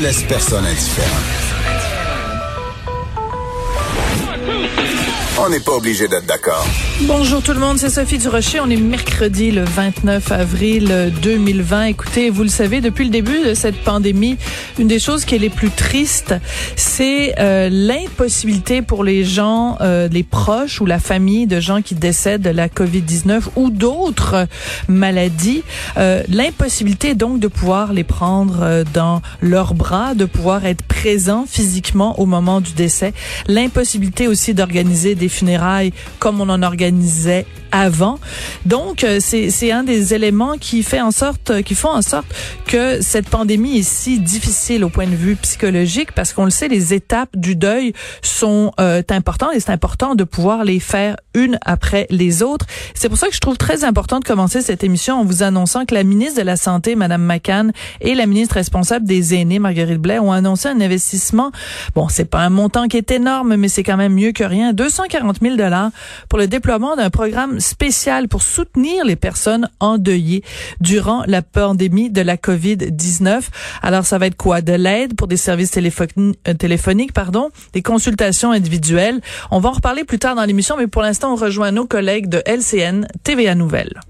Laisse personne indifférent. On n'est pas obligé d'être d'accord. Bonjour tout le monde, c'est Sophie Durocher. On est mercredi le 29 avril 2020. Écoutez, vous le savez, depuis le début de cette pandémie, une des choses qui est les plus tristes, c'est euh, l'impossibilité pour les gens, euh, les proches ou la famille de gens qui décèdent de la COVID-19 ou d'autres maladies, euh, l'impossibilité donc de pouvoir les prendre dans leurs bras, de pouvoir être présent physiquement au moment du décès, l'impossibilité aussi d'organiser des funérailles comme on en organisait avant. Donc, euh, c'est un des éléments qui fait en sorte, qui font en sorte que cette pandémie est si difficile au point de vue psychologique parce qu'on le sait, les étapes du deuil sont euh, importantes et c'est important de pouvoir les faire une après les autres. C'est pour ça que je trouve très important de commencer cette émission en vous annonçant que la ministre de la Santé, Madame McCann, et la ministre responsable des aînés, Marguerite Blais, ont annoncé un investissement. Bon, c'est pas un montant qui est énorme, mais c'est quand même mieux que rien. 240 000 dollars pour le déploiement d'un programme spécial pour soutenir les personnes endeuillées durant la pandémie de la COVID-19. Alors, ça va être quoi? De l'aide pour des services téléphoniques, téléphoniques, pardon, des consultations individuelles? On va en reparler plus tard dans l'émission, mais pour l'instant, on rejoint nos collègues de LCN TVA Nouvelles.